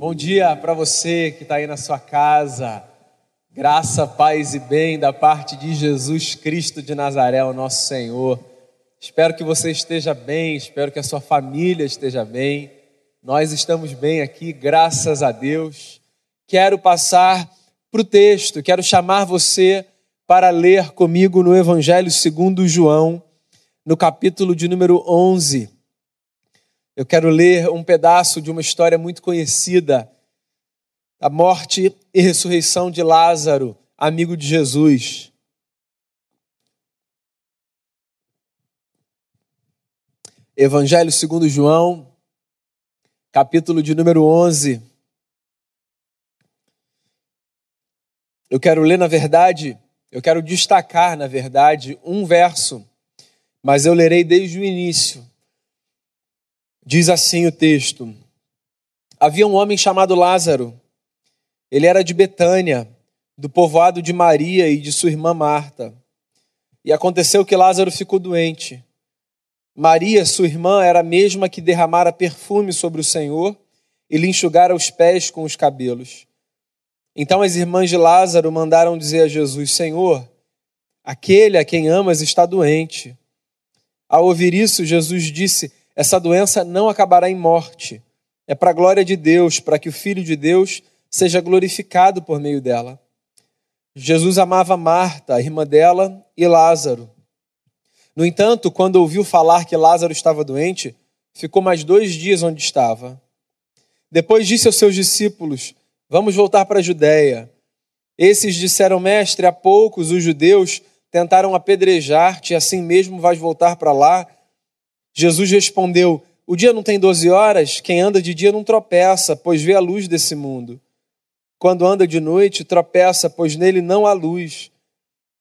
Bom dia para você que está aí na sua casa. Graça, paz e bem da parte de Jesus Cristo de Nazaré, o nosso Senhor. Espero que você esteja bem, espero que a sua família esteja bem. Nós estamos bem aqui, graças a Deus. Quero passar para o texto, quero chamar você para ler comigo no Evangelho segundo João, no capítulo de número 11. Eu quero ler um pedaço de uma história muito conhecida, a morte e ressurreição de Lázaro, amigo de Jesus. Evangelho segundo João, capítulo de número 11. Eu quero ler, na verdade, eu quero destacar, na verdade, um verso, mas eu lerei desde o início Diz assim o texto: Havia um homem chamado Lázaro. Ele era de Betânia, do povoado de Maria e de sua irmã Marta. E aconteceu que Lázaro ficou doente. Maria, sua irmã, era a mesma que derramara perfume sobre o Senhor e lhe enxugara os pés com os cabelos. Então as irmãs de Lázaro mandaram dizer a Jesus: Senhor, aquele a quem amas está doente. Ao ouvir isso, Jesus disse: essa doença não acabará em morte. É para a glória de Deus, para que o Filho de Deus seja glorificado por meio dela. Jesus amava Marta, a irmã dela, e Lázaro. No entanto, quando ouviu falar que Lázaro estava doente, ficou mais dois dias onde estava. Depois disse aos seus discípulos: Vamos voltar para a Judéia. Esses disseram, mestre, há poucos os judeus tentaram apedrejar-te, assim mesmo vais voltar para lá. Jesus respondeu: O dia não tem doze horas? Quem anda de dia não tropeça, pois vê a luz desse mundo. Quando anda de noite, tropeça, pois nele não há luz.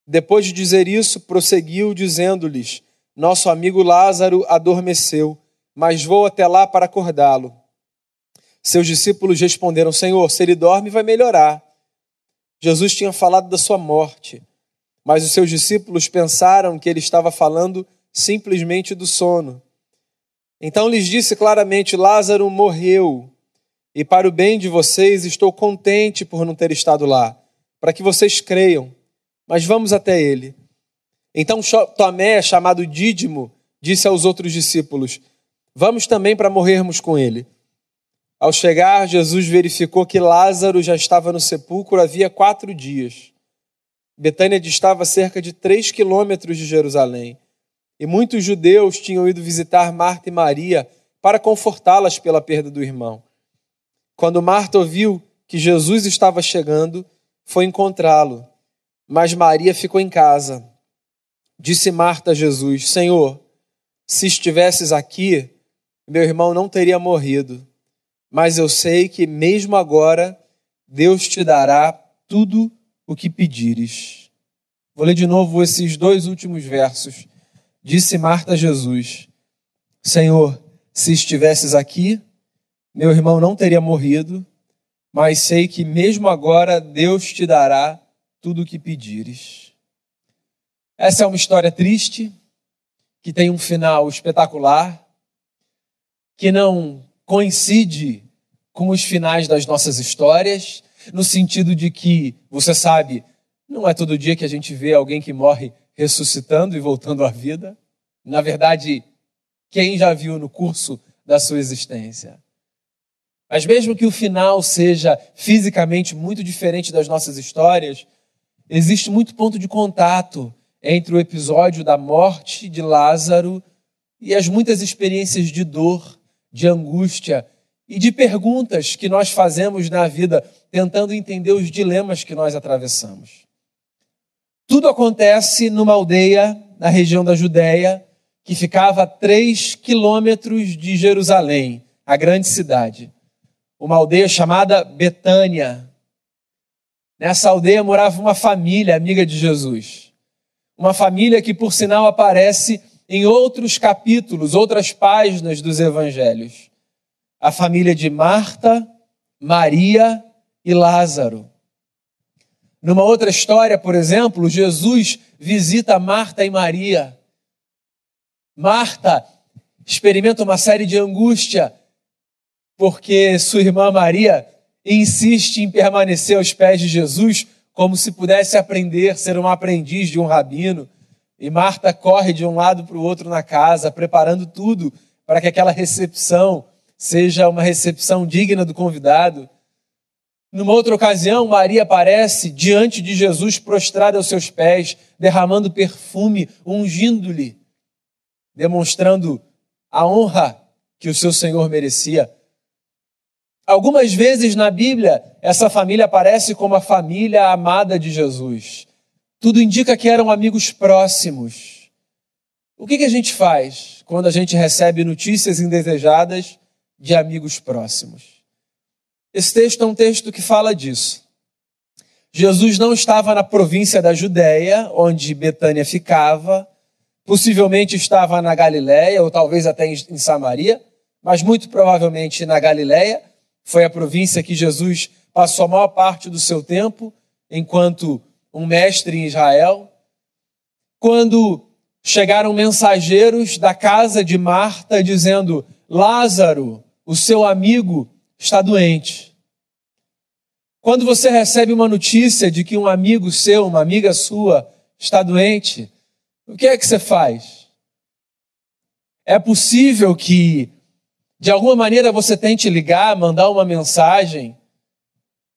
Depois de dizer isso, prosseguiu, dizendo-lhes: Nosso amigo Lázaro adormeceu, mas vou até lá para acordá-lo. Seus discípulos responderam: Senhor, se ele dorme, vai melhorar. Jesus tinha falado da sua morte, mas os seus discípulos pensaram que ele estava falando simplesmente do sono. Então lhes disse claramente: Lázaro morreu, e para o bem de vocês estou contente por não ter estado lá, para que vocês creiam. Mas vamos até ele. Então Tomé, chamado Dídimo, disse aos outros discípulos: Vamos também para morrermos com ele. Ao chegar, Jesus verificou que Lázaro já estava no sepulcro havia quatro dias. Betânia distava cerca de três quilômetros de Jerusalém e muitos judeus tinham ido visitar Marta e Maria para confortá-las pela perda do irmão. Quando Marta ouviu que Jesus estava chegando, foi encontrá-lo, mas Maria ficou em casa. Disse Marta a Jesus: Senhor, se estivesses aqui, meu irmão não teria morrido. Mas eu sei que mesmo agora Deus te dará tudo o que pedires. Vou ler de novo esses dois últimos versos Disse Marta a Jesus: Senhor, se estivesses aqui, meu irmão não teria morrido, mas sei que mesmo agora Deus te dará tudo o que pedires. Essa é uma história triste, que tem um final espetacular, que não coincide com os finais das nossas histórias, no sentido de que, você sabe, não é todo dia que a gente vê alguém que morre ressuscitando e voltando à vida. Na verdade, quem já viu no curso da sua existência? Mas mesmo que o final seja fisicamente muito diferente das nossas histórias, existe muito ponto de contato entre o episódio da morte de Lázaro e as muitas experiências de dor, de angústia e de perguntas que nós fazemos na vida tentando entender os dilemas que nós atravessamos. Tudo acontece numa aldeia na região da Judéia, que ficava a três quilômetros de Jerusalém, a grande cidade. Uma aldeia chamada Betânia. Nessa aldeia morava uma família amiga de Jesus. Uma família que, por sinal, aparece em outros capítulos, outras páginas dos evangelhos. A família de Marta, Maria e Lázaro. Numa outra história, por exemplo, Jesus visita Marta e Maria. Marta experimenta uma série de angústia porque sua irmã Maria insiste em permanecer aos pés de Jesus como se pudesse aprender, ser um aprendiz de um rabino. E Marta corre de um lado para o outro na casa, preparando tudo para que aquela recepção seja uma recepção digna do convidado. Numa outra ocasião, Maria aparece diante de Jesus, prostrada aos seus pés, derramando perfume, ungindo-lhe, demonstrando a honra que o seu Senhor merecia. Algumas vezes na Bíblia, essa família aparece como a família amada de Jesus. Tudo indica que eram amigos próximos. O que, que a gente faz quando a gente recebe notícias indesejadas de amigos próximos? Esse texto é um texto que fala disso. Jesus não estava na província da Judéia, onde Betânia ficava, possivelmente estava na Galiléia, ou talvez até em Samaria, mas muito provavelmente na Galiléia foi a província que Jesus passou a maior parte do seu tempo enquanto um mestre em Israel. Quando chegaram mensageiros da casa de Marta dizendo: Lázaro, o seu amigo, está doente. Quando você recebe uma notícia de que um amigo seu, uma amiga sua, está doente, o que é que você faz? É possível que de alguma maneira você tente ligar, mandar uma mensagem.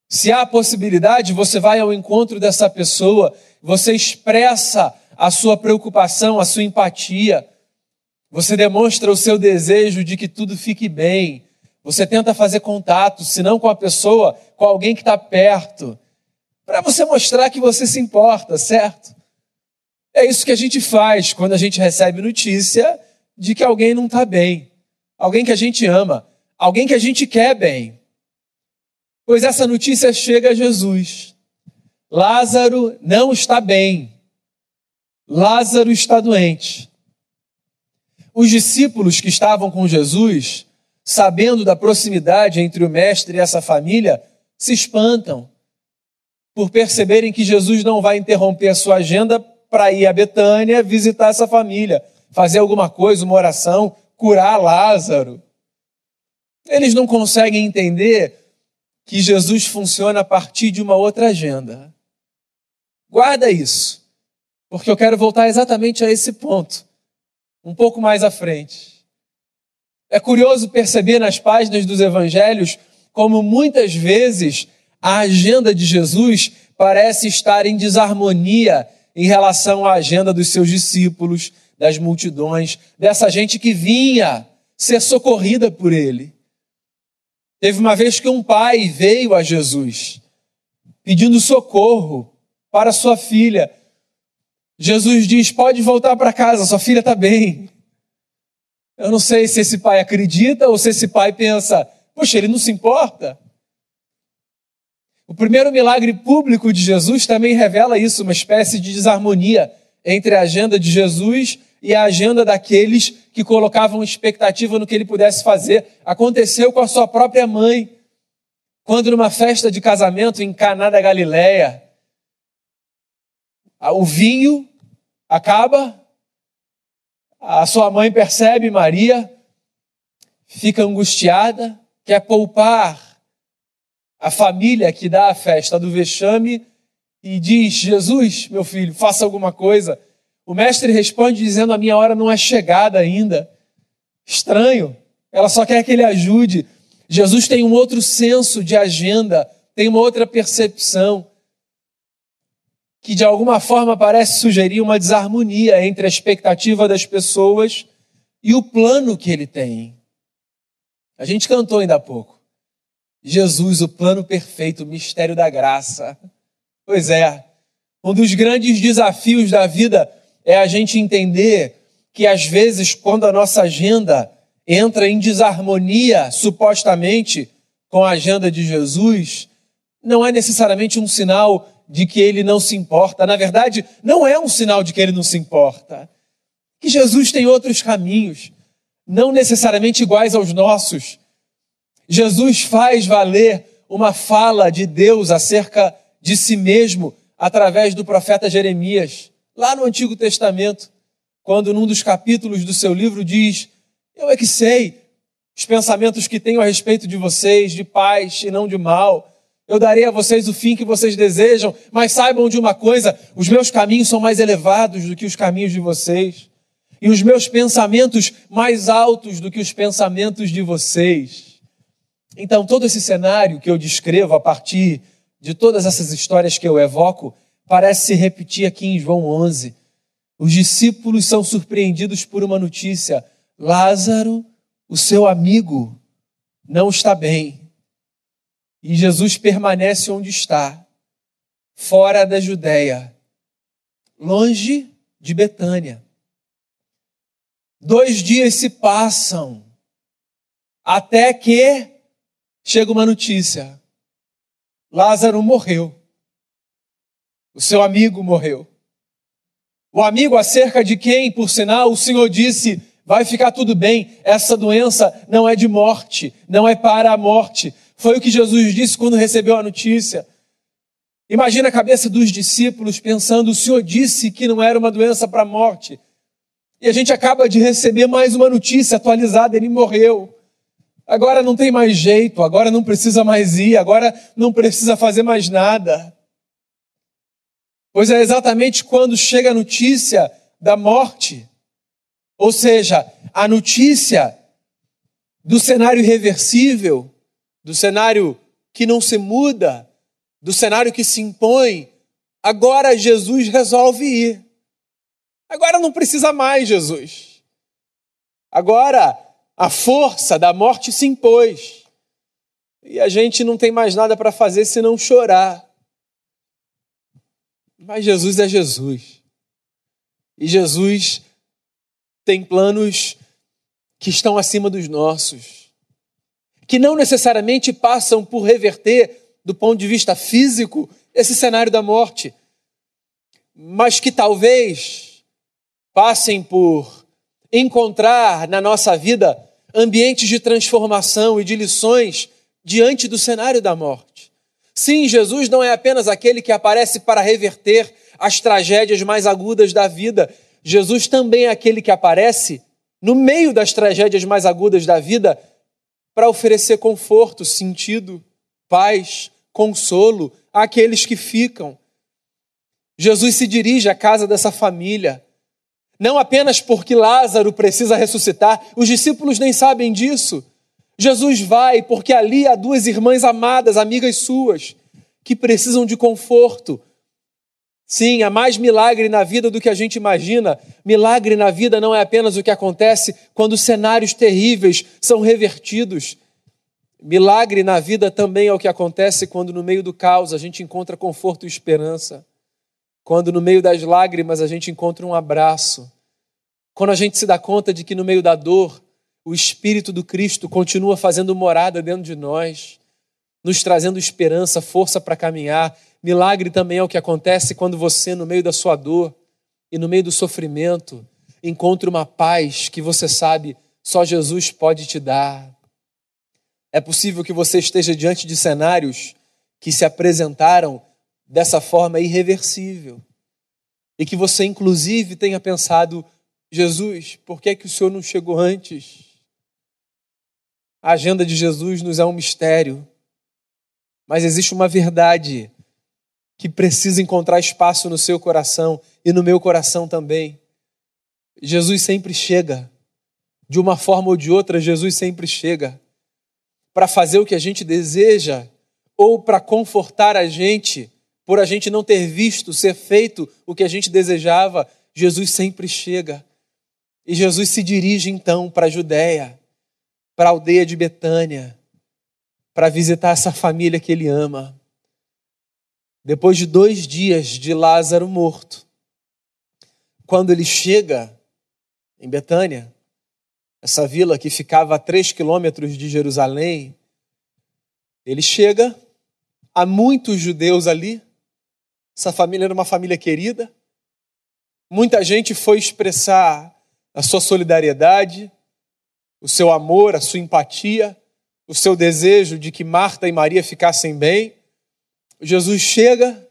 Se há possibilidade, você vai ao encontro dessa pessoa, você expressa a sua preocupação, a sua empatia, você demonstra o seu desejo de que tudo fique bem, você tenta fazer contato, se não com a pessoa, com alguém que está perto, para você mostrar que você se importa, certo? É isso que a gente faz quando a gente recebe notícia de que alguém não está bem alguém que a gente ama, alguém que a gente quer bem. Pois essa notícia chega a Jesus. Lázaro não está bem. Lázaro está doente. Os discípulos que estavam com Jesus, sabendo da proximidade entre o mestre e essa família, se espantam por perceberem que Jesus não vai interromper a sua agenda para ir a Betânia visitar essa família, fazer alguma coisa, uma oração, curar Lázaro. Eles não conseguem entender que Jesus funciona a partir de uma outra agenda. Guarda isso, porque eu quero voltar exatamente a esse ponto, um pouco mais à frente. É curioso perceber nas páginas dos evangelhos como muitas vezes a agenda de Jesus parece estar em desarmonia em relação à agenda dos seus discípulos, das multidões, dessa gente que vinha ser socorrida por ele. Teve uma vez que um pai veio a Jesus pedindo socorro para sua filha. Jesus diz: Pode voltar para casa, sua filha está bem. Eu não sei se esse pai acredita ou se esse pai pensa: Poxa, ele não se importa. O primeiro milagre público de Jesus também revela isso, uma espécie de desarmonia entre a agenda de Jesus e a agenda daqueles que colocavam expectativa no que ele pudesse fazer. Aconteceu com a sua própria mãe, quando numa festa de casamento em Caná da Galileia, o vinho acaba, a sua mãe percebe Maria, fica angustiada, quer poupar a família que dá a festa do vexame e diz: Jesus, meu filho, faça alguma coisa o mestre responde dizendo: A minha hora não é chegada ainda. Estranho, ela só quer que ele ajude. Jesus tem um outro senso de agenda, tem uma outra percepção, que de alguma forma parece sugerir uma desarmonia entre a expectativa das pessoas e o plano que ele tem. A gente cantou ainda há pouco. Jesus, o plano perfeito, o mistério da graça. Pois é, um dos grandes desafios da vida é a gente entender que às vezes, quando a nossa agenda entra em desarmonia, supostamente, com a agenda de Jesus, não é necessariamente um sinal de que ele não se importa. Na verdade, não é um sinal de que ele não se importa. Que Jesus tem outros caminhos, não necessariamente iguais aos nossos. Jesus faz valer uma fala de Deus acerca de si mesmo através do profeta Jeremias lá no Antigo Testamento, quando num dos capítulos do seu livro diz: Eu é que sei os pensamentos que tenho a respeito de vocês, de paz e não de mal. Eu darei a vocês o fim que vocês desejam, mas saibam de uma coisa: os meus caminhos são mais elevados do que os caminhos de vocês, e os meus pensamentos mais altos do que os pensamentos de vocês. Então, todo esse cenário que eu descrevo a partir de todas essas histórias que eu evoco, parece se repetir aqui em João 11. Os discípulos são surpreendidos por uma notícia: Lázaro, o seu amigo, não está bem. E Jesus permanece onde está, fora da Judéia, longe de Betânia. Dois dias se passam, até que chega uma notícia: Lázaro morreu. O seu amigo morreu. O amigo acerca de quem, por sinal, o Senhor disse: vai ficar tudo bem, essa doença não é de morte, não é para a morte, foi o que Jesus disse quando recebeu a notícia. Imagina a cabeça dos discípulos pensando: o Senhor disse que não era uma doença para a morte. E a gente acaba de receber mais uma notícia atualizada: ele morreu. Agora não tem mais jeito, agora não precisa mais ir, agora não precisa fazer mais nada. Pois é exatamente quando chega a notícia da morte, ou seja, a notícia do cenário irreversível, do cenário que não se muda, do cenário que se impõe, agora Jesus resolve ir. Agora não precisa mais, Jesus. Agora a força da morte se impôs. E a gente não tem mais nada para fazer senão chorar. Mas Jesus é Jesus. E Jesus tem planos que estão acima dos nossos que não necessariamente passam por reverter, do ponto de vista físico, esse cenário da morte, mas que talvez passem por encontrar na nossa vida ambientes de transformação e de lições diante do cenário da morte. Sim, Jesus não é apenas aquele que aparece para reverter as tragédias mais agudas da vida. Jesus também é aquele que aparece no meio das tragédias mais agudas da vida para oferecer conforto, sentido, paz, consolo àqueles que ficam. Jesus se dirige à casa dessa família, não apenas porque Lázaro precisa ressuscitar, os discípulos nem sabem disso. Jesus vai porque ali há duas irmãs amadas, amigas suas, que precisam de conforto, Sim, há mais milagre na vida do que a gente imagina. Milagre na vida não é apenas o que acontece quando cenários terríveis são revertidos. Milagre na vida também é o que acontece quando, no meio do caos, a gente encontra conforto e esperança. Quando, no meio das lágrimas, a gente encontra um abraço. Quando a gente se dá conta de que, no meio da dor, o Espírito do Cristo continua fazendo morada dentro de nós, nos trazendo esperança, força para caminhar Milagre também é o que acontece quando você, no meio da sua dor e no meio do sofrimento, encontra uma paz que você sabe só Jesus pode te dar. É possível que você esteja diante de cenários que se apresentaram dessa forma irreversível e que você, inclusive, tenha pensado: Jesus, por que, é que o Senhor não chegou antes? A agenda de Jesus nos é um mistério, mas existe uma verdade que precisa encontrar espaço no seu coração e no meu coração também. Jesus sempre chega, de uma forma ou de outra, Jesus sempre chega para fazer o que a gente deseja ou para confortar a gente por a gente não ter visto ser feito o que a gente desejava. Jesus sempre chega. E Jesus se dirige então para a Judéia, para a aldeia de Betânia, para visitar essa família que ele ama. Depois de dois dias de Lázaro morto, quando ele chega em Betânia, essa vila que ficava a três quilômetros de Jerusalém, ele chega, há muitos judeus ali, essa família era uma família querida, muita gente foi expressar a sua solidariedade, o seu amor, a sua empatia, o seu desejo de que Marta e Maria ficassem bem. Jesus chega,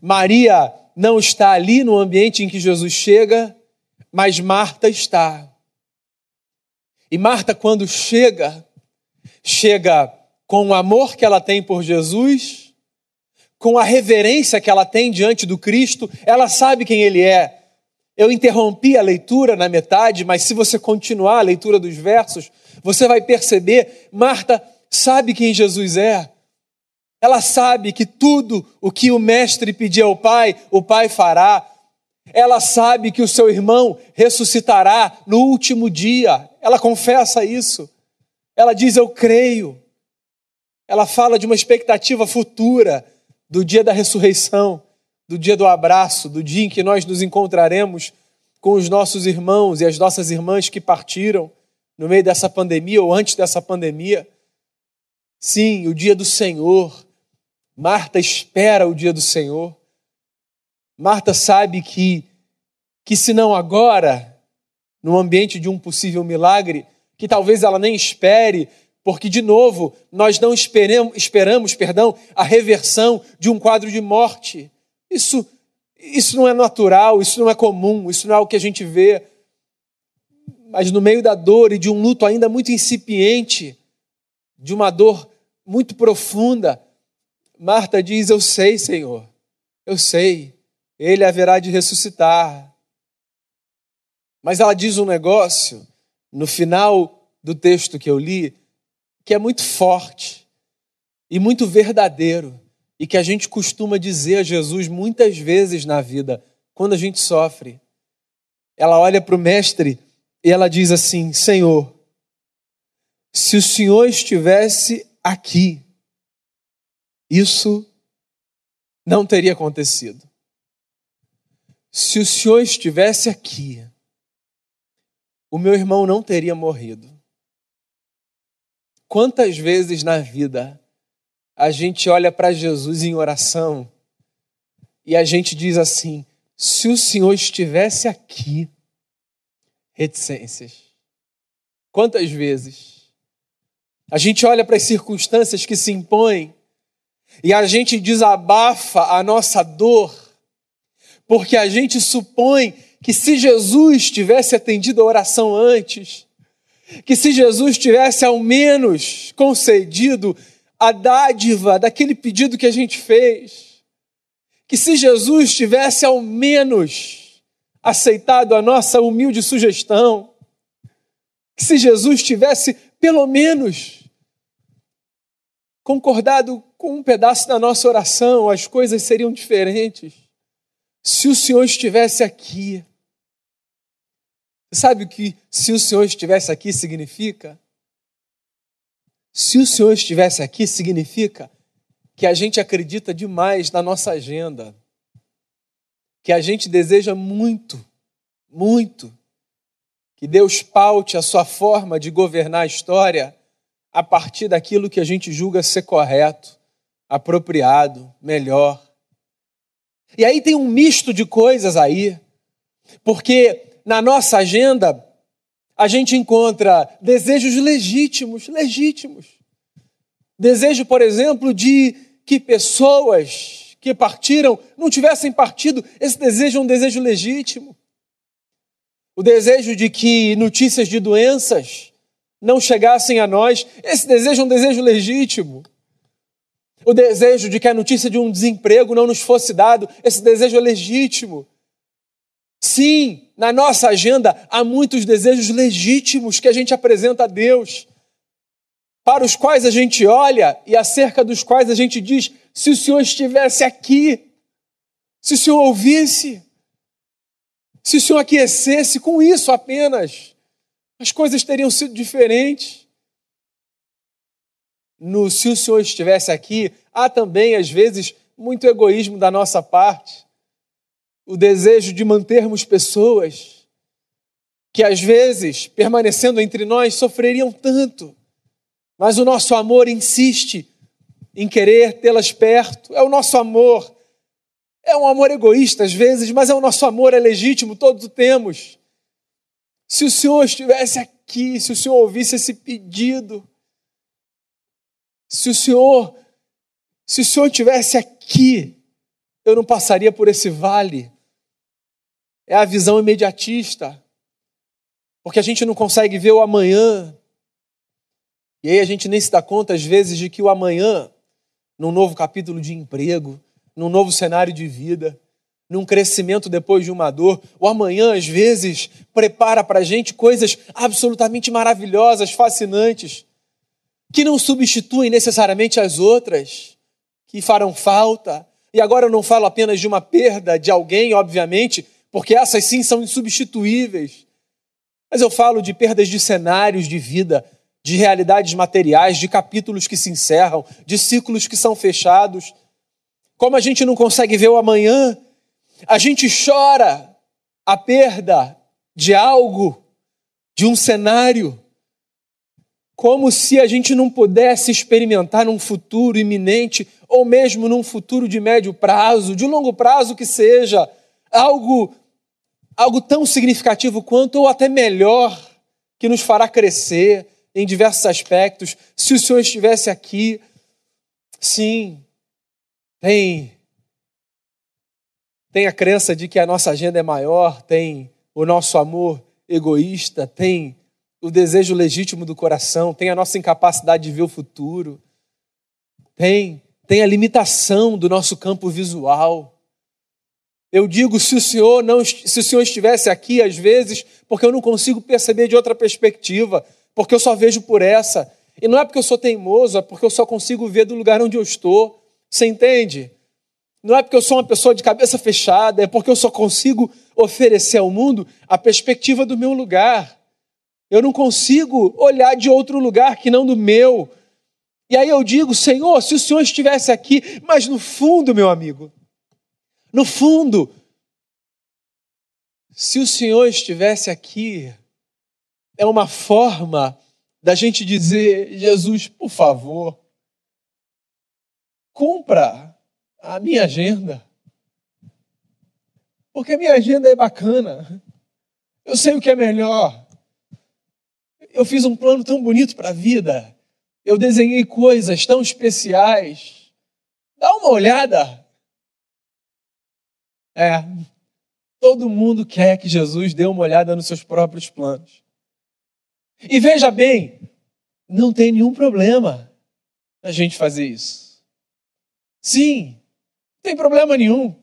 Maria não está ali no ambiente em que Jesus chega, mas Marta está. E Marta, quando chega, chega com o amor que ela tem por Jesus, com a reverência que ela tem diante do Cristo, ela sabe quem ele é. Eu interrompi a leitura na metade, mas se você continuar a leitura dos versos, você vai perceber, Marta sabe quem Jesus é. Ela sabe que tudo o que o mestre pedir ao Pai, o Pai fará. Ela sabe que o seu irmão ressuscitará no último dia. Ela confessa isso. Ela diz: Eu creio. Ela fala de uma expectativa futura do dia da ressurreição, do dia do abraço, do dia em que nós nos encontraremos com os nossos irmãos e as nossas irmãs que partiram no meio dessa pandemia ou antes dessa pandemia. Sim, o dia do Senhor. Marta espera o dia do Senhor. Marta sabe que, que se não agora, no ambiente de um possível milagre, que talvez ela nem espere, porque, de novo, nós não esperamos, esperamos perdão, a reversão de um quadro de morte. Isso, isso não é natural, isso não é comum, isso não é o que a gente vê. Mas no meio da dor e de um luto ainda muito incipiente, de uma dor muito profunda, Marta diz: Eu sei, Senhor, eu sei ele haverá de ressuscitar. Mas ela diz um negócio no final do texto que eu li que é muito forte e muito verdadeiro e que a gente costuma dizer a Jesus muitas vezes na vida, quando a gente sofre. Ela olha para o Mestre e ela diz assim: Senhor, se o Senhor estivesse aqui, isso não teria acontecido. Se o Senhor estivesse aqui, o meu irmão não teria morrido. Quantas vezes na vida a gente olha para Jesus em oração e a gente diz assim: se o Senhor estivesse aqui, reticências. Quantas vezes a gente olha para as circunstâncias que se impõem e a gente desabafa a nossa dor porque a gente supõe que se Jesus tivesse atendido a oração antes, que se Jesus tivesse ao menos concedido a dádiva daquele pedido que a gente fez, que se Jesus tivesse ao menos aceitado a nossa humilde sugestão, que se Jesus tivesse pelo menos concordado com um pedaço da nossa oração, as coisas seriam diferentes. Se o Senhor estivesse aqui, sabe o que se o Senhor estivesse aqui significa? Se o Senhor estivesse aqui significa que a gente acredita demais na nossa agenda, que a gente deseja muito, muito, que Deus paute a sua forma de governar a história a partir daquilo que a gente julga ser correto, apropriado, melhor. E aí tem um misto de coisas aí, porque na nossa agenda a gente encontra desejos legítimos, legítimos. Desejo, por exemplo, de que pessoas que partiram não tivessem partido, esse desejo é um desejo legítimo. O desejo de que notícias de doenças não chegassem a nós, esse desejo é um desejo legítimo. O desejo de que a notícia de um desemprego não nos fosse dado, esse desejo é legítimo. Sim, na nossa agenda há muitos desejos legítimos que a gente apresenta a Deus, para os quais a gente olha e acerca dos quais a gente diz: se o Senhor estivesse aqui, se o Senhor ouvisse, se o Senhor aquecesse com isso apenas, as coisas teriam sido diferentes no se o Senhor estivesse aqui, há também, às vezes, muito egoísmo da nossa parte. O desejo de mantermos pessoas que, às vezes, permanecendo entre nós, sofreriam tanto, mas o nosso amor insiste em querer tê-las perto. É o nosso amor. É um amor egoísta às vezes, mas é o nosso amor, é legítimo, todos temos. Se o Senhor estivesse aqui, se o Senhor ouvisse esse pedido, se o Senhor, se o Senhor tivesse aqui, eu não passaria por esse vale. É a visão imediatista. porque a gente não consegue ver o amanhã. E aí a gente nem se dá conta, às vezes, de que o amanhã, num novo capítulo de emprego, num novo cenário de vida, num crescimento depois de uma dor, o amanhã, às vezes, prepara para a gente coisas absolutamente maravilhosas, fascinantes, que não substituem necessariamente as outras, que farão falta. E agora eu não falo apenas de uma perda de alguém, obviamente, porque essas sim são insubstituíveis. Mas eu falo de perdas de cenários de vida, de realidades materiais, de capítulos que se encerram, de ciclos que são fechados. Como a gente não consegue ver o amanhã, a gente chora a perda de algo, de um cenário, como se a gente não pudesse experimentar num futuro iminente, ou mesmo num futuro de médio prazo, de longo prazo que seja, algo algo tão significativo quanto, ou até melhor, que nos fará crescer em diversos aspectos. Se o Senhor estivesse aqui, sim, tem, tem a crença de que a nossa agenda é maior, tem o nosso amor egoísta, tem o desejo legítimo do coração, tem a nossa incapacidade de ver o futuro, tem, tem a limitação do nosso campo visual. Eu digo, se o Senhor não, se o Senhor estivesse aqui às vezes, porque eu não consigo perceber de outra perspectiva, porque eu só vejo por essa. E não é porque eu sou teimoso, é porque eu só consigo ver do lugar onde eu estou. Você entende? Não é porque eu sou uma pessoa de cabeça fechada, é porque eu só consigo oferecer ao mundo a perspectiva do meu lugar. Eu não consigo olhar de outro lugar que não do meu. E aí eu digo, Senhor, se o Senhor estivesse aqui, mas no fundo, meu amigo, no fundo, se o Senhor estivesse aqui, é uma forma da gente dizer: Jesus, por favor, cumpra a minha agenda. Porque a minha agenda é bacana. Eu sei o que é melhor. Eu fiz um plano tão bonito para a vida. Eu desenhei coisas tão especiais. Dá uma olhada. É. Todo mundo quer que Jesus dê uma olhada nos seus próprios planos. E veja bem, não tem nenhum problema a gente fazer isso. Sim, não tem problema nenhum.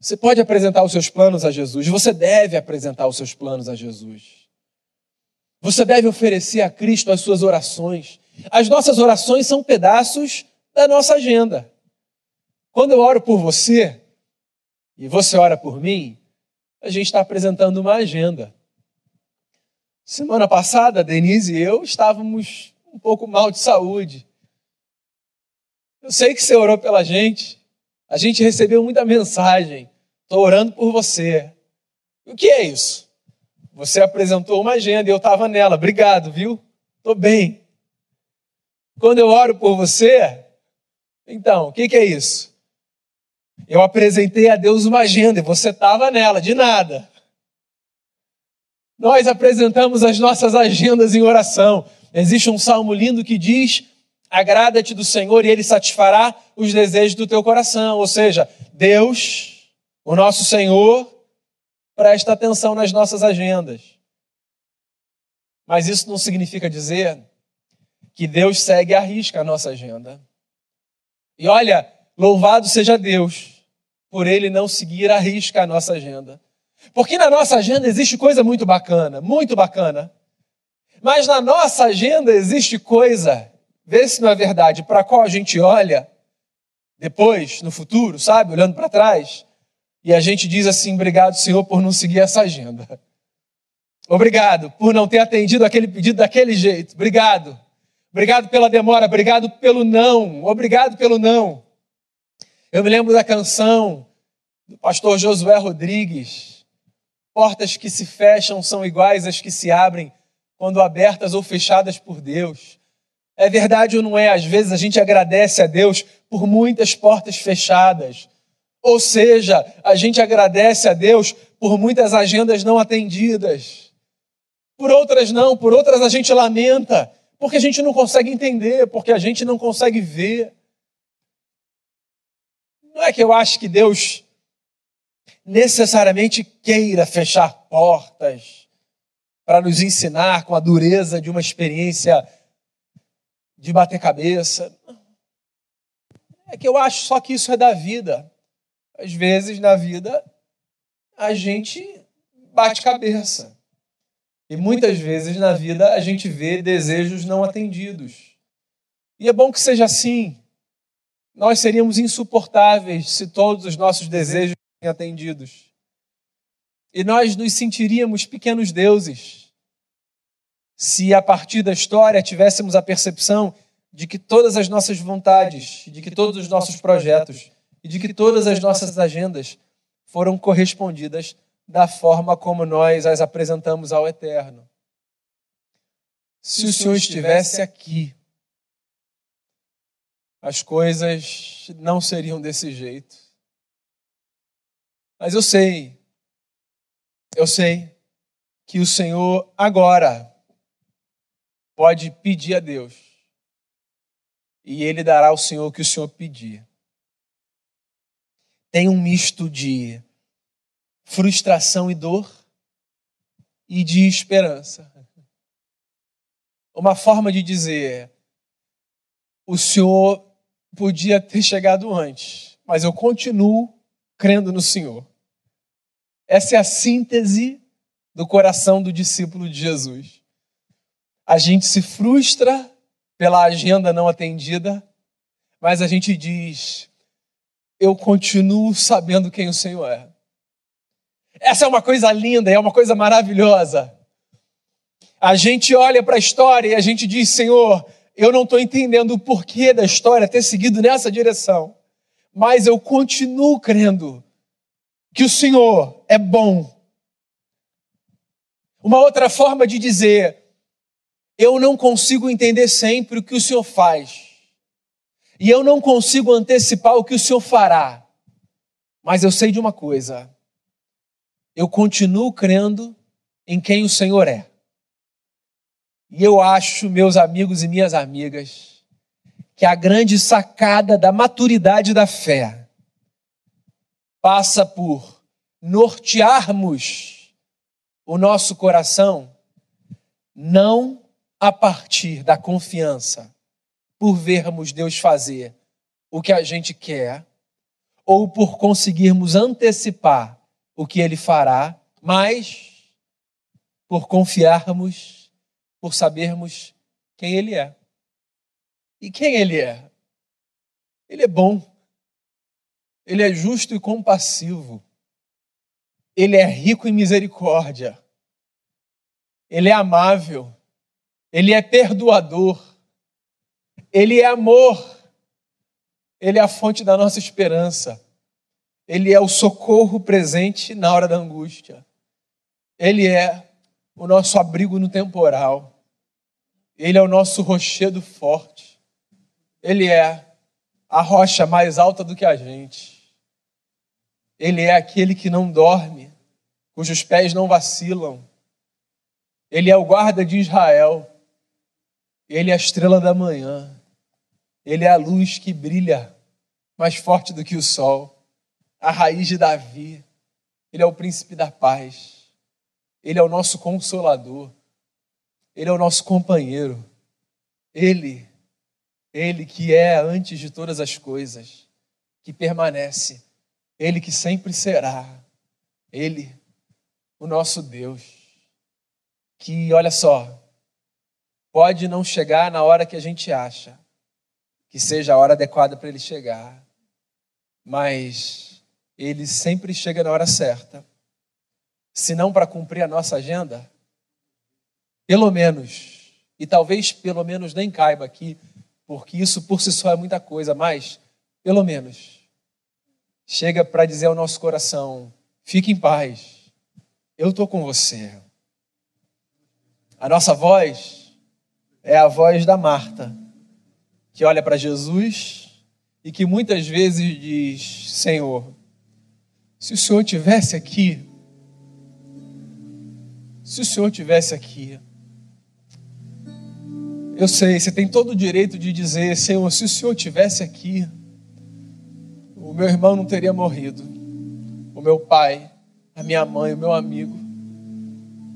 Você pode apresentar os seus planos a Jesus, você deve apresentar os seus planos a Jesus. Você deve oferecer a Cristo as suas orações. As nossas orações são pedaços da nossa agenda. Quando eu oro por você, e você ora por mim, a gente está apresentando uma agenda. Semana passada, Denise e eu estávamos um pouco mal de saúde. Eu sei que você orou pela gente. A gente recebeu muita mensagem. Estou orando por você. O que é isso? Você apresentou uma agenda e eu estava nela. Obrigado, viu? Estou bem. Quando eu oro por você, então, o que, que é isso? Eu apresentei a Deus uma agenda e você estava nela, de nada. Nós apresentamos as nossas agendas em oração. Existe um salmo lindo que diz: Agrada-te do Senhor e Ele satisfará os desejos do teu coração. Ou seja, Deus, o nosso Senhor, presta atenção nas nossas agendas. Mas isso não significa dizer que Deus segue à risca a nossa agenda. E olha, Louvado seja Deus por ele não seguir a risca a nossa agenda. Porque na nossa agenda existe coisa muito bacana, muito bacana. Mas na nossa agenda existe coisa, vê se não é verdade, para qual a gente olha depois, no futuro, sabe, olhando para trás, e a gente diz assim: obrigado, Senhor, por não seguir essa agenda. Obrigado por não ter atendido aquele pedido daquele jeito. Obrigado. Obrigado pela demora, obrigado pelo não, obrigado pelo não. Eu me lembro da canção do pastor Josué Rodrigues: Portas que se fecham são iguais às que se abrem quando abertas ou fechadas por Deus. É verdade ou não é? Às vezes a gente agradece a Deus por muitas portas fechadas. Ou seja, a gente agradece a Deus por muitas agendas não atendidas. Por outras não, por outras a gente lamenta, porque a gente não consegue entender, porque a gente não consegue ver. Não é que eu acho que Deus necessariamente queira fechar portas para nos ensinar com a dureza de uma experiência de bater cabeça. É que eu acho só que isso é da vida. Às vezes na vida a gente bate cabeça. E muitas vezes na vida a gente vê desejos não atendidos. E é bom que seja assim. Nós seríamos insuportáveis se todos os nossos desejos atendidos. E nós nos sentiríamos pequenos deuses se a partir da história tivéssemos a percepção de que todas as nossas vontades, de que todos os nossos projetos e de que todas as nossas agendas foram correspondidas da forma como nós as apresentamos ao Eterno. Se o Senhor estivesse aqui, as coisas não seriam desse jeito. Mas eu sei, eu sei que o Senhor agora pode pedir a Deus e Ele dará ao Senhor o que o Senhor pedir. Tem um misto de frustração e dor e de esperança. Uma forma de dizer: o Senhor podia ter chegado antes, mas eu continuo crendo no Senhor. Essa é a síntese do coração do discípulo de Jesus. A gente se frustra pela agenda não atendida, mas a gente diz: eu continuo sabendo quem o Senhor é. Essa é uma coisa linda, é uma coisa maravilhosa. A gente olha para a história e a gente diz: Senhor, eu não estou entendendo o porquê da história ter seguido nessa direção, mas eu continuo crendo que o Senhor é bom. Uma outra forma de dizer, eu não consigo entender sempre o que o Senhor faz, e eu não consigo antecipar o que o Senhor fará, mas eu sei de uma coisa eu continuo crendo em quem o Senhor é. E eu acho, meus amigos e minhas amigas, que a grande sacada da maturidade da fé passa por nortearmos o nosso coração não a partir da confiança por vermos Deus fazer o que a gente quer ou por conseguirmos antecipar o que ele fará, mas por confiarmos, por sabermos quem ele é. E quem ele é? Ele é bom. Ele é justo e compassivo. Ele é rico em misericórdia. Ele é amável. Ele é perdoador. Ele é amor. Ele é a fonte da nossa esperança. Ele é o socorro presente na hora da angústia. Ele é o nosso abrigo no temporal. Ele é o nosso rochedo forte. Ele é a rocha mais alta do que a gente. Ele é aquele que não dorme, cujos pés não vacilam. Ele é o guarda de Israel. Ele é a estrela da manhã. Ele é a luz que brilha mais forte do que o sol a raiz de Davi. Ele é o príncipe da paz. Ele é o nosso consolador. Ele é o nosso companheiro. Ele, ele que é antes de todas as coisas, que permanece. Ele que sempre será. Ele, o nosso Deus, que, olha só, pode não chegar na hora que a gente acha que seja a hora adequada para ele chegar, mas ele sempre chega na hora certa. Se não para cumprir a nossa agenda, pelo menos, e talvez pelo menos nem caiba aqui, porque isso por si só é muita coisa, mas pelo menos chega para dizer ao nosso coração: fique em paz, eu estou com você. A nossa voz é a voz da Marta, que olha para Jesus e que muitas vezes diz: Senhor, se o Senhor tivesse aqui, se o Senhor tivesse aqui, eu sei, você tem todo o direito de dizer, Senhor, se o Senhor tivesse aqui, o meu irmão não teria morrido, o meu pai, a minha mãe, o meu amigo.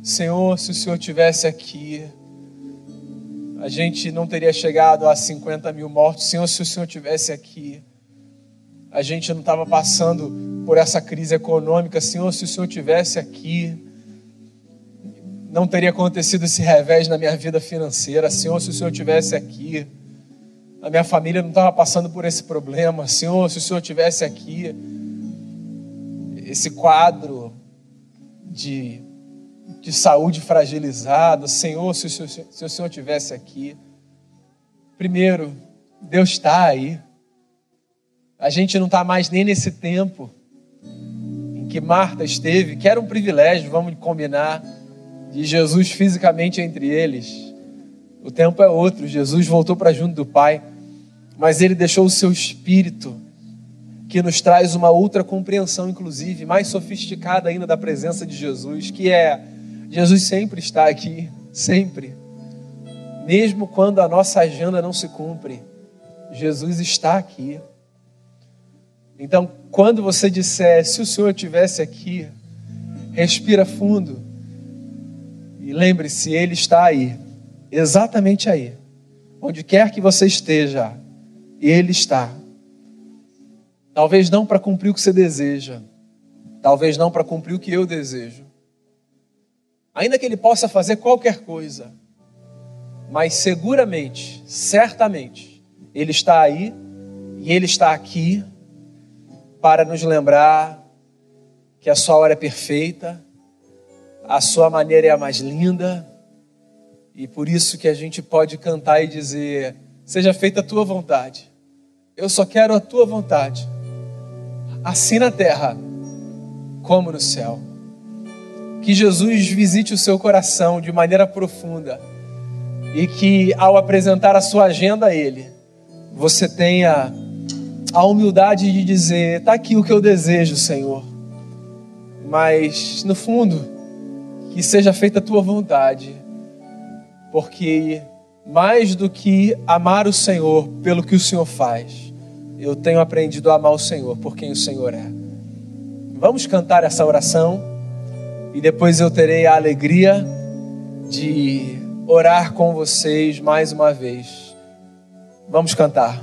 Senhor, se o Senhor tivesse aqui, a gente não teria chegado a 50 mil mortos. Senhor, se o Senhor tivesse aqui, a gente não estava passando por essa crise econômica. Senhor, se o Senhor tivesse aqui, não teria acontecido esse revés na minha vida financeira. Senhor, se o Senhor tivesse aqui, a minha família não estava passando por esse problema. Senhor, se o Senhor tivesse aqui, esse quadro de de saúde fragilizada. Senhor, se o Senhor, se o Senhor tivesse aqui. Primeiro, Deus está aí. A gente não está mais nem nesse tempo em que Marta esteve, que era um privilégio, vamos combinar, de Jesus fisicamente entre eles. O tempo é outro, Jesus voltou para junto do Pai, mas ele deixou o seu espírito, que nos traz uma outra compreensão, inclusive, mais sofisticada ainda da presença de Jesus, que é Jesus sempre está aqui, sempre. Mesmo quando a nossa agenda não se cumpre, Jesus está aqui. Então, quando você disser, se o Senhor estivesse aqui, respira fundo lembre-se, Ele está aí, exatamente aí, onde quer que você esteja, Ele está. Talvez não para cumprir o que você deseja, talvez não para cumprir o que eu desejo, ainda que ele possa fazer qualquer coisa, mas seguramente, certamente, ele está aí e ele está aqui para nos lembrar que a sua hora é perfeita, a sua maneira é a mais linda, e por isso que a gente pode cantar e dizer: Seja feita a tua vontade, eu só quero a tua vontade, assim na terra como no céu. Que Jesus visite o seu coração de maneira profunda e que, ao apresentar a sua agenda a Ele, você tenha a humildade de dizer: está aqui o que eu desejo, Senhor. Mas, no fundo, que seja feita a tua vontade, porque mais do que amar o Senhor pelo que o Senhor faz, eu tenho aprendido a amar o Senhor por quem o Senhor é. Vamos cantar essa oração e depois eu terei a alegria de orar com vocês mais uma vez. Vamos cantar.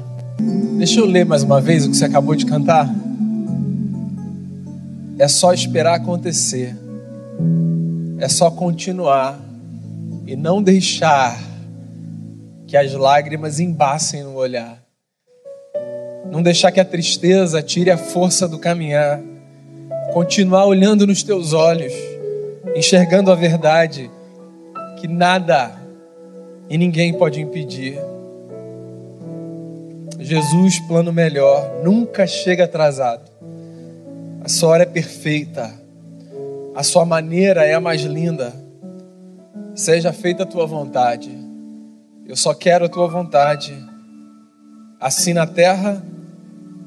Deixa eu ler mais uma vez o que você acabou de cantar. É só esperar acontecer. É só continuar e não deixar que as lágrimas embacem no olhar. Não deixar que a tristeza tire a força do caminhar. Continuar olhando nos teus olhos enxergando a verdade que nada e ninguém pode impedir. Jesus, plano melhor, nunca chega atrasado. A sua hora é perfeita. A sua maneira é a mais linda. Seja feita a tua vontade. Eu só quero a tua vontade, assim na terra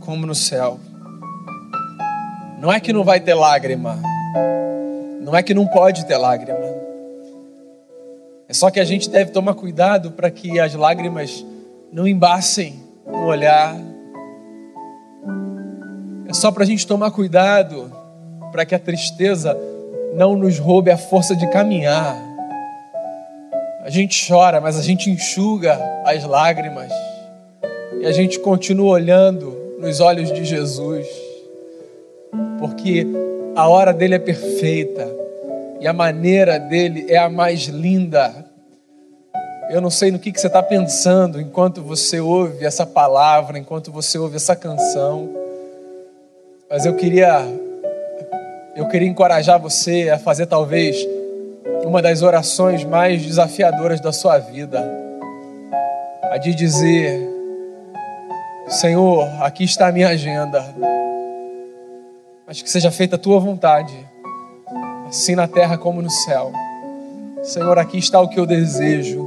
como no céu. Não é que não vai ter lágrima, não é que não pode ter lágrima. É só que a gente deve tomar cuidado para que as lágrimas não embacem no olhar. É só para a gente tomar cuidado para que a tristeza não nos roube a força de caminhar. A gente chora, mas a gente enxuga as lágrimas e a gente continua olhando nos olhos de Jesus, porque a hora dele é perfeita e a maneira dele é a mais linda. Eu não sei no que, que você está pensando enquanto você ouve essa palavra, enquanto você ouve essa canção, mas eu queria, eu queria encorajar você a fazer talvez uma das orações mais desafiadoras da sua vida, a de dizer: Senhor, aqui está a minha agenda mas que seja feita a tua vontade, assim na terra como no céu. Senhor, aqui está o que eu desejo,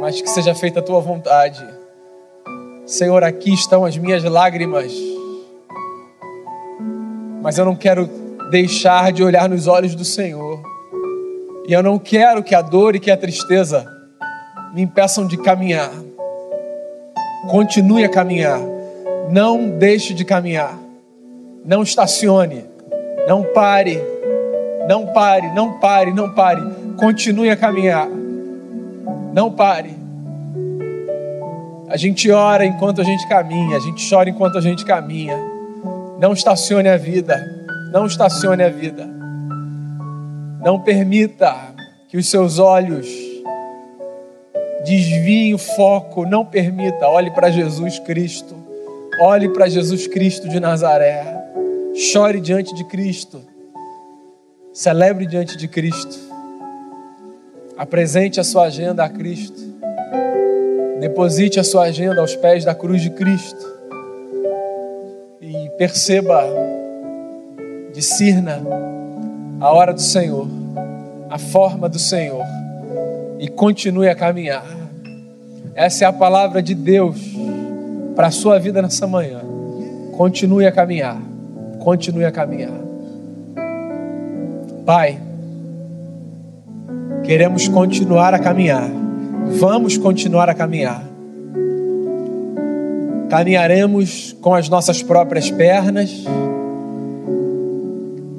mas que seja feita a tua vontade. Senhor, aqui estão as minhas lágrimas, mas eu não quero deixar de olhar nos olhos do Senhor, e eu não quero que a dor e que a tristeza me impeçam de caminhar. Continue a caminhar, não deixe de caminhar. Não estacione, não pare, Não pare, não pare, não pare. Continue a caminhar. Não pare. A gente ora enquanto a gente caminha, a gente chora enquanto a gente caminha. Não estacione a vida. Não estacione a vida. Não permita que os seus olhos desviem o foco. Não permita. Olhe para Jesus Cristo. Olhe para Jesus Cristo de Nazaré. Chore diante de Cristo. Celebre diante de Cristo. Apresente a sua agenda a Cristo. Deposite a sua agenda aos pés da cruz de Cristo. Perceba, discirna a hora do Senhor, a forma do Senhor. E continue a caminhar. Essa é a palavra de Deus para a sua vida nessa manhã. Continue a caminhar. Continue a caminhar. Pai, queremos continuar a caminhar. Vamos continuar a caminhar. Caminharemos com as nossas próprias pernas.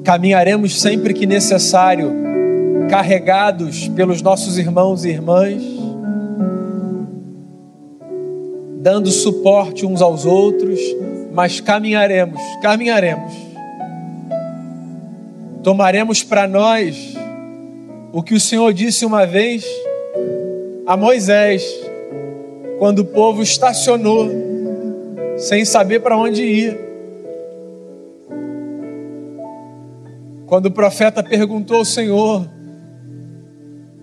Caminharemos sempre que necessário, carregados pelos nossos irmãos e irmãs, dando suporte uns aos outros, mas caminharemos, caminharemos tomaremos para nós o que o Senhor disse uma vez a Moisés, quando o povo estacionou, sem saber para onde ir. Quando o profeta perguntou ao Senhor,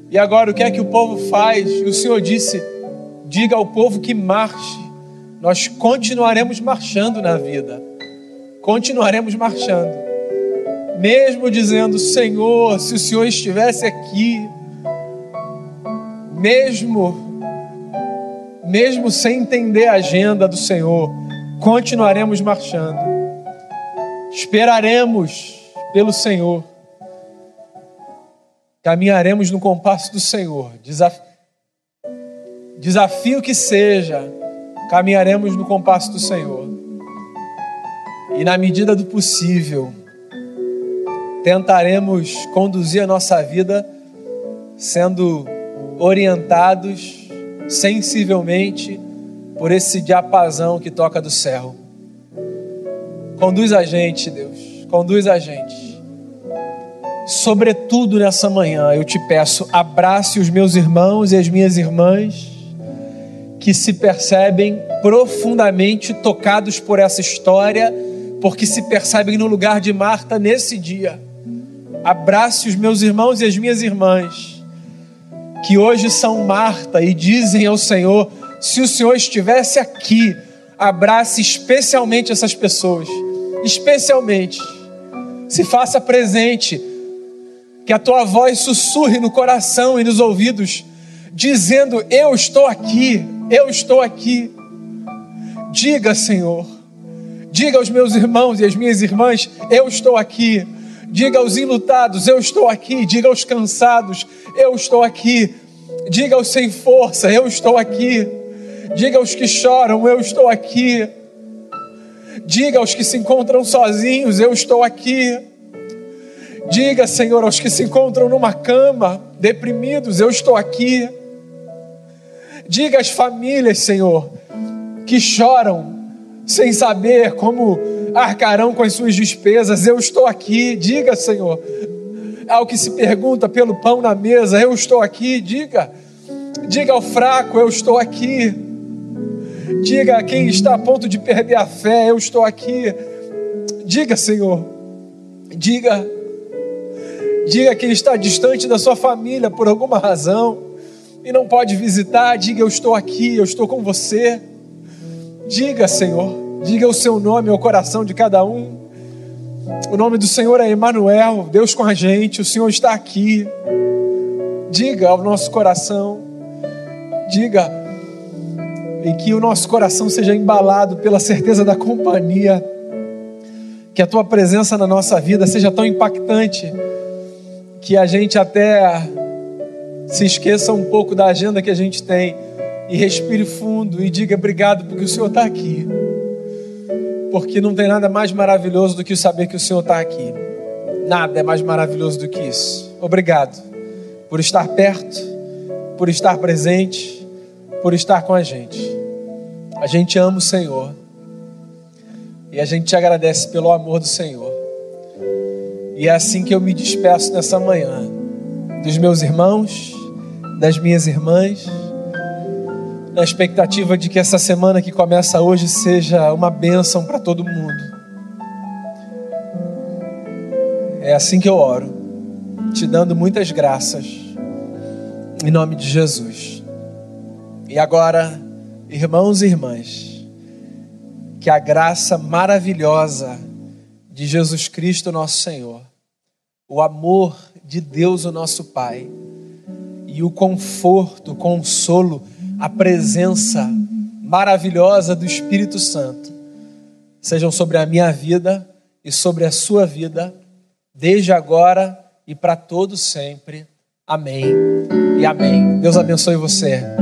e agora o que é que o povo faz? E o Senhor disse: diga ao povo que marche, nós continuaremos marchando na vida, continuaremos marchando mesmo dizendo: Senhor, se o Senhor estivesse aqui, mesmo, mesmo sem entender a agenda do Senhor, continuaremos marchando, esperaremos pelo Senhor, caminharemos no compasso do Senhor, desafio, desafio que seja, caminharemos no compasso do Senhor, e na medida do possível, tentaremos conduzir a nossa vida sendo orientados sensivelmente por esse diapasão que toca do céu. Conduz a gente, Deus, conduz a gente. Sobretudo nessa manhã, eu te peço, abrace os meus irmãos e as minhas irmãs que se percebem profundamente tocados por essa história, porque se percebem no lugar de Marta nesse dia Abrace os meus irmãos e as minhas irmãs, que hoje são Marta e dizem ao Senhor: se o Senhor estivesse aqui, abrace especialmente essas pessoas, especialmente. Se faça presente, que a tua voz sussurre no coração e nos ouvidos, dizendo: Eu estou aqui, eu estou aqui. Diga, Senhor, diga aos meus irmãos e às minhas irmãs: Eu estou aqui Diga aos enlutados: Eu estou aqui. Diga aos cansados: Eu estou aqui. Diga aos sem força: Eu estou aqui. Diga aos que choram: Eu estou aqui. Diga aos que se encontram sozinhos: Eu estou aqui. Diga, Senhor, aos que se encontram numa cama, deprimidos: Eu estou aqui. Diga às famílias, Senhor, que choram sem saber como arcarão com as suas despesas. Eu estou aqui, diga, Senhor. Ao que se pergunta pelo pão na mesa, eu estou aqui, diga. Diga ao fraco, eu estou aqui. Diga a quem está a ponto de perder a fé, eu estou aqui. Diga, Senhor. Diga. Diga quem está distante da sua família por alguma razão e não pode visitar, diga: Eu estou aqui, eu estou com você. Diga, Senhor. Diga o seu nome ao coração de cada um. O nome do Senhor é Emanuel, Deus com a gente, o Senhor está aqui. Diga ao nosso coração, diga, e que o nosso coração seja embalado pela certeza da companhia, que a tua presença na nossa vida seja tão impactante que a gente até se esqueça um pouco da agenda que a gente tem e respire fundo e diga obrigado porque o Senhor está aqui porque não tem nada mais maravilhoso do que saber que o Senhor está aqui. Nada é mais maravilhoso do que isso. Obrigado por estar perto, por estar presente, por estar com a gente. A gente ama o Senhor e a gente te agradece pelo amor do Senhor. E é assim que eu me despeço nessa manhã dos meus irmãos, das minhas irmãs, na expectativa de que essa semana que começa hoje seja uma bênção para todo mundo. É assim que eu oro, te dando muitas graças, em nome de Jesus. E agora, irmãos e irmãs, que a graça maravilhosa de Jesus Cristo, nosso Senhor, o amor de Deus, o nosso Pai, e o conforto, o consolo, a presença maravilhosa do Espírito Santo sejam sobre a minha vida e sobre a sua vida, desde agora e para todo sempre. Amém e amém. Deus abençoe você.